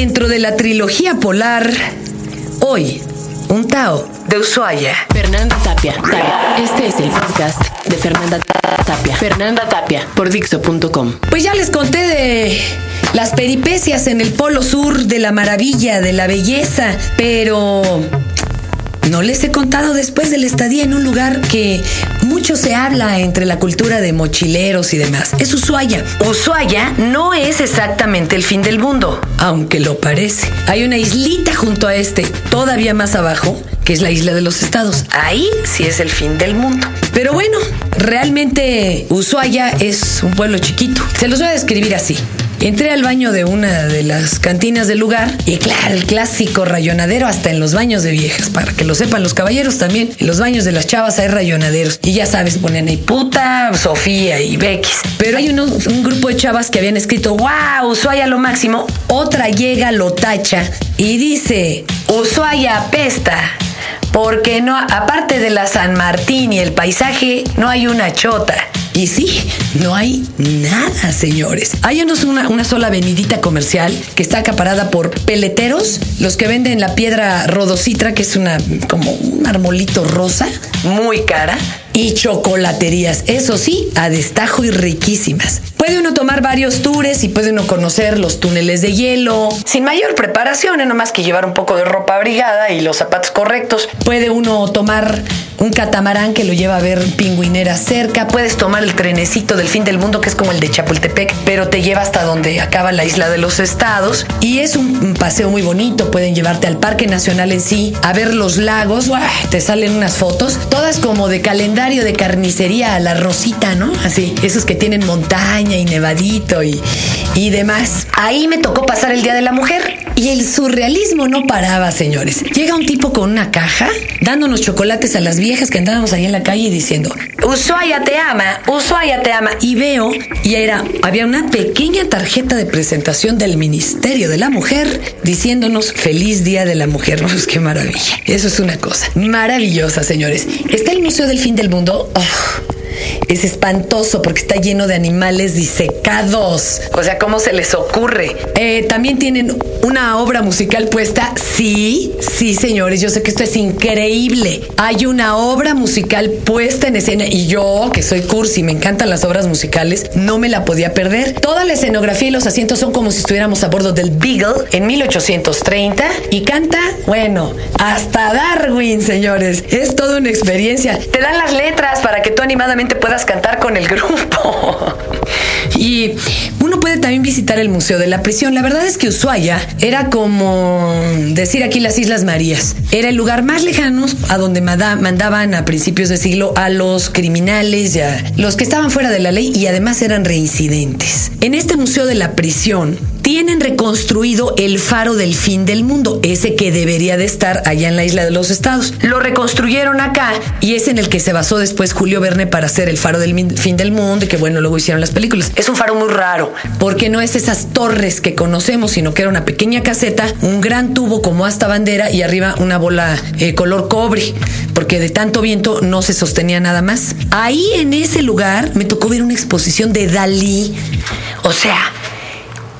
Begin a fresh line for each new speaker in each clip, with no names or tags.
Dentro de la trilogía polar, hoy, un Tao de Ushuaia.
Fernanda Tapia. Tapia. Este es el podcast de Fernanda Tapia. Fernanda Tapia por Dixo.com.
Pues ya les conté de las peripecias en el polo sur de la maravilla, de la belleza, pero no les he contado después de la estadía en un lugar que mucho se habla entre la cultura de mochileros y demás. Es Ushuaia. Ushuaia no es exactamente el fin del mundo, aunque lo parece. Hay una islita junto a este, todavía más abajo, que es la isla de los estados. Ahí sí es el fin del mundo. Pero bueno, realmente Ushuaia es un pueblo chiquito. Se los voy a describir así. Entré al baño de una de las cantinas del lugar y claro, el clásico rayonadero hasta en los baños de viejas, para que lo sepan los caballeros también, en los baños de las chavas hay rayonaderos y ya sabes, ponen ahí puta, Sofía y Becky. Pero hay un grupo de chavas que habían escrito, wow, Ushuaia lo máximo, otra llega, lo tacha y dice, Ushuaia apesta. Porque no, aparte de la San Martín y el paisaje, no hay una chota. Y sí, no hay nada, señores. Hay una, una sola avenidita comercial que está acaparada por peleteros, los que venden la piedra rodocitra, que es una como un armolito rosa, muy cara y chocolaterías, eso sí, a destajo y riquísimas. Puede uno tomar varios tours y puede uno conocer los túneles de hielo sin mayor preparación, no más que llevar un poco de ropa abrigada y los zapatos correctos. Puede uno tomar un catamarán que lo lleva a ver pingüineras cerca. Puedes tomar el trenecito del fin del mundo que es como el de Chapultepec, pero te lleva hasta donde acaba la isla de los estados. Y es un paseo muy bonito. Pueden llevarte al Parque Nacional en sí, a ver los lagos. Te salen unas fotos, todas como de calendario de carnicería la rosita, ¿no? Así, esos que tienen montaña y nevadito y, y demás. Ahí me tocó pasar el Día de la Mujer. Y el surrealismo no paraba, señores. Llega un tipo con una caja, dándonos chocolates a las viejas que andábamos ahí en la calle diciendo, Ushuaia te ama, Ushuaia te ama. Y veo, y era, había una pequeña tarjeta de presentación del Ministerio de la Mujer diciéndonos feliz Día de la Mujer. Pues qué maravilla. Eso es una cosa maravillosa, señores. Está el Museo del Fin del Mundo. Es espantoso porque está lleno de animales disecados. O sea, ¿cómo se les ocurre? Eh, También tienen una obra musical puesta. Sí, sí, señores, yo sé que esto es increíble. Hay una obra musical puesta en escena y yo, que soy cursi, me encantan las obras musicales, no me la podía perder. Toda la escenografía y los asientos son como si estuviéramos a bordo del Beagle en 1830 y canta, bueno, hasta Darwin, señores. Es toda una experiencia. Te dan las letras para que tú animadamente puedas cantar con el grupo. y uno puede también visitar el Museo de la Prisión. La verdad es que Ushuaia era como decir aquí las Islas Marías. Era el lugar más lejano a donde mandaban a principios de siglo a los criminales, ya los que estaban fuera de la ley y además eran reincidentes. En este Museo de la Prisión tienen reconstruido el faro del fin del mundo, ese que debería de estar allá en la isla de los estados. Lo reconstruyeron acá y es en el que se basó después Julio Verne para hacer el faro del fin del mundo y que bueno, luego hicieron las películas. Es un faro muy raro porque no es esas torres que conocemos, sino que era una pequeña caseta, un gran tubo como hasta bandera y arriba una bola eh, color cobre, porque de tanto viento no se sostenía nada más. Ahí en ese lugar me tocó ver una exposición de Dalí. O sea,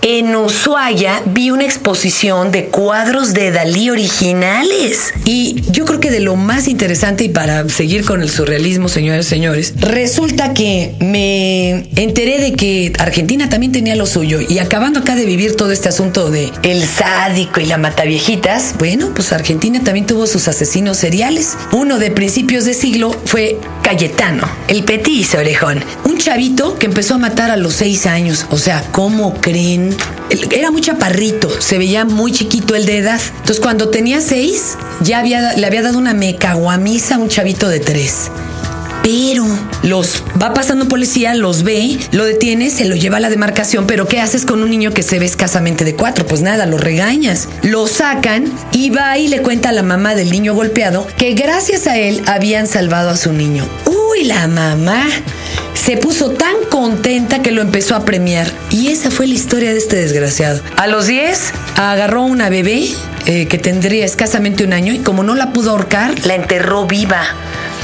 en Ushuaia vi una exposición de cuadros de Dalí originales. Y yo creo que de lo más interesante y para seguir con el surrealismo, señores señores, resulta que me enteré de que Argentina también tenía lo suyo y acabando acá de vivir todo este asunto de el sádico y la mataviejitas, bueno, pues Argentina también tuvo sus asesinos seriales. Uno de principios de siglo fue Cayetano, el petizo orejón, un chavito que empezó a matar a los seis años. O sea, ¿cómo creen? Era muy chaparrito, se veía muy chiquito el de edad. Entonces, cuando tenía seis, ya le había dado una mecaguamisa a un chavito de tres. Pero los va pasando policía, los ve, lo detiene, se lo lleva a la demarcación. Pero ¿qué haces con un niño que se ve escasamente de cuatro? Pues nada, lo regañas. Lo sacan y va y le cuenta a la mamá del niño golpeado que gracias a él habían salvado a su niño. Uy, la mamá se puso tan contenta que lo empezó a premiar. Y esa fue la historia de este desgraciado. A los 10 agarró una bebé eh, que tendría escasamente un año y como no la pudo ahorcar, la enterró viva,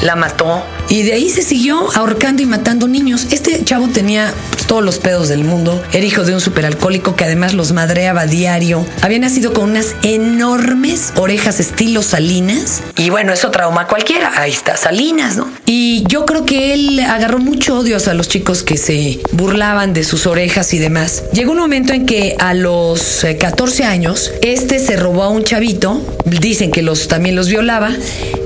la mató Y de ahí se siguió ahorcando y matando niños. Este chavo tenía todos los pedos del mundo. Era hijo de un superalcohólico que además los madreaba diario. Había nacido con unas enormes orejas estilo Salinas. Y bueno, eso trauma cualquiera. Ahí está, Salinas, ¿no? Y yo creo que él agarró mucho odio a los chicos que se burlaban de sus orejas y demás. Llegó un momento en que a los 14 eh, años, este se robó a un chavito. Dicen que los, también los violaba.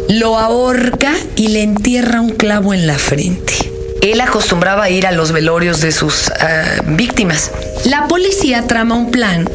Lo ahorca y le entierra un clavo en la frente. Él acostumbraba a ir a los velorios de sus ah, víctimas. La policía trama un plan,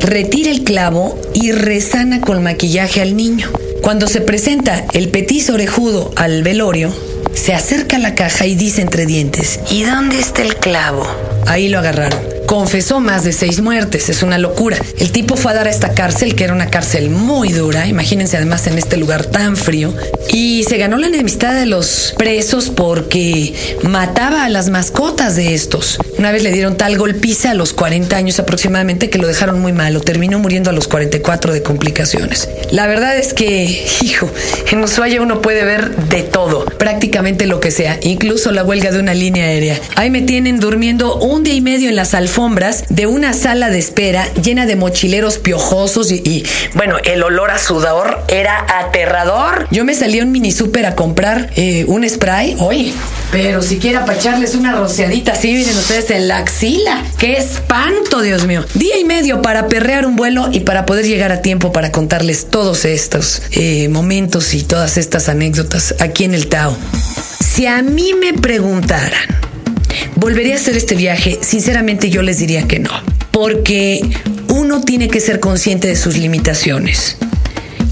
retira el clavo y resana con maquillaje al niño. Cuando se presenta el petiso orejudo al velorio, se acerca a la caja y dice entre dientes, ¿y dónde está el clavo? Ahí lo agarraron confesó más de seis muertes. Es una locura. El tipo fue a dar a esta cárcel, que era una cárcel muy dura, imagínense además en este lugar tan frío, y se ganó la enemistad de los presos porque mataba a las mascotas de estos. Una vez le dieron tal golpiza a los 40 años aproximadamente que lo dejaron muy malo. Terminó muriendo a los 44 de complicaciones. La verdad es que, hijo, en Ushuaia uno puede ver de todo, prácticamente lo que sea, incluso la huelga de una línea aérea. Ahí me tienen durmiendo un día y medio en las alfombras de una sala de espera llena de mochileros piojosos y, bueno, el olor a sudor era aterrador. Yo me salí a un mini super a comprar eh, un spray, oye, pero siquiera para echarles una rociadita así, miren ustedes, en la axila. ¡Qué espanto, Dios mío! Día y medio para perrear un vuelo y para poder llegar a tiempo para contarles todos estos eh, momentos y todas estas anécdotas aquí en el Tao. Si a mí me preguntaran, ¿Volvería a hacer este viaje? Sinceramente yo les diría que no, porque uno tiene que ser consciente de sus limitaciones.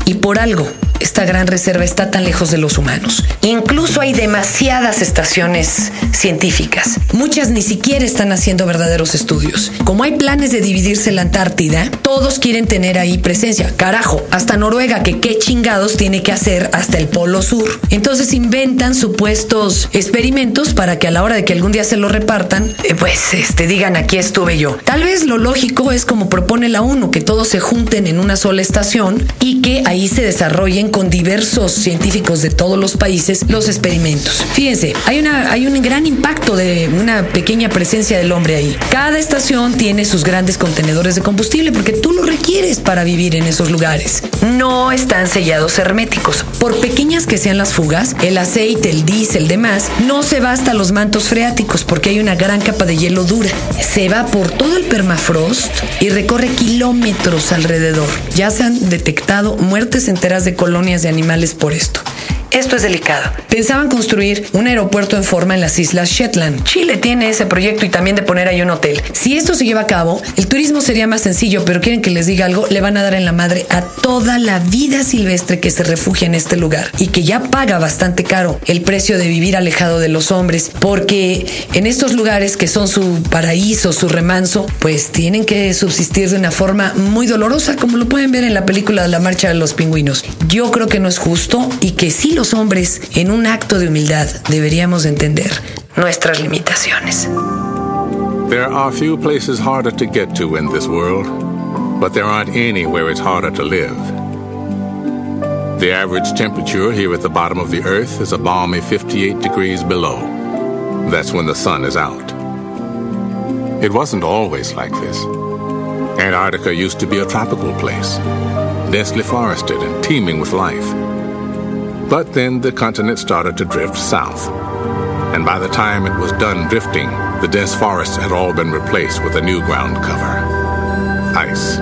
Y por algo, esta gran reserva está tan lejos de los humanos. Incluso hay demasiadas estaciones científicas. Muchas ni siquiera están haciendo verdaderos estudios. Como hay planes de dividirse la Antártida, todos quieren tener ahí presencia. Carajo, hasta Noruega, que qué chingados tiene que hacer hasta el Polo Sur. Entonces inventan supuestos experimentos para que a la hora de que algún día se lo repartan, eh, pues este, digan aquí estuve yo. Tal vez lo lógico es como propone la ONU, que todos se junten en una sola estación y que ahí se desarrollen con diversos científicos de todos los países los experimentos. Fíjense, hay, una, hay un gran impacto de una pequeña presencia del hombre ahí. Cada estación tiene sus grandes contenedores de combustible porque tú lo requieres para vivir en esos lugares. No están sellados herméticos. Por pequeñas que sean las fugas, el aceite, el diésel, demás, no se va hasta los mantos freáticos porque hay una gran capa de hielo dura. Se va por todo el permafrost y recorre kilómetros alrededor. Ya se han detectado muertes enteras de colonias de animales por esto. Esto es delicado. Pensaban construir un aeropuerto en forma en las islas Shetland. Chile tiene ese proyecto y también de poner ahí un hotel. Si esto se lleva a cabo, el turismo sería más sencillo, pero quieren que les diga algo, le van a dar en la madre a toda la vida silvestre que se refugia en este lugar y que ya paga bastante caro el precio de vivir alejado de los hombres, porque en estos lugares que son su paraíso, su remanso, pues tienen que subsistir de una forma muy dolorosa, como lo pueden ver en la película de la marcha de los pingüinos. Yo creo que no es justo y que sí los hombres, en un acto de humildad, deberíamos entender nuestras limitaciones.
There are few places harder to get to in this world, but there aren't any where it's harder to live. The average temperature here at the bottom of the earth is a balmy 58 degrees below. That's when the sun is out. It wasn't always like this. Antarctica used to be a tropical place, densely forested and teeming with life. But then the continent started to drift south. And by the time it was done drifting, the dense forests had all been replaced with a new ground cover ice.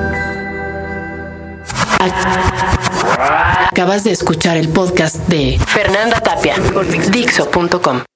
Acabas de escuchar el podcast de Fernanda Tapia Dixo.com.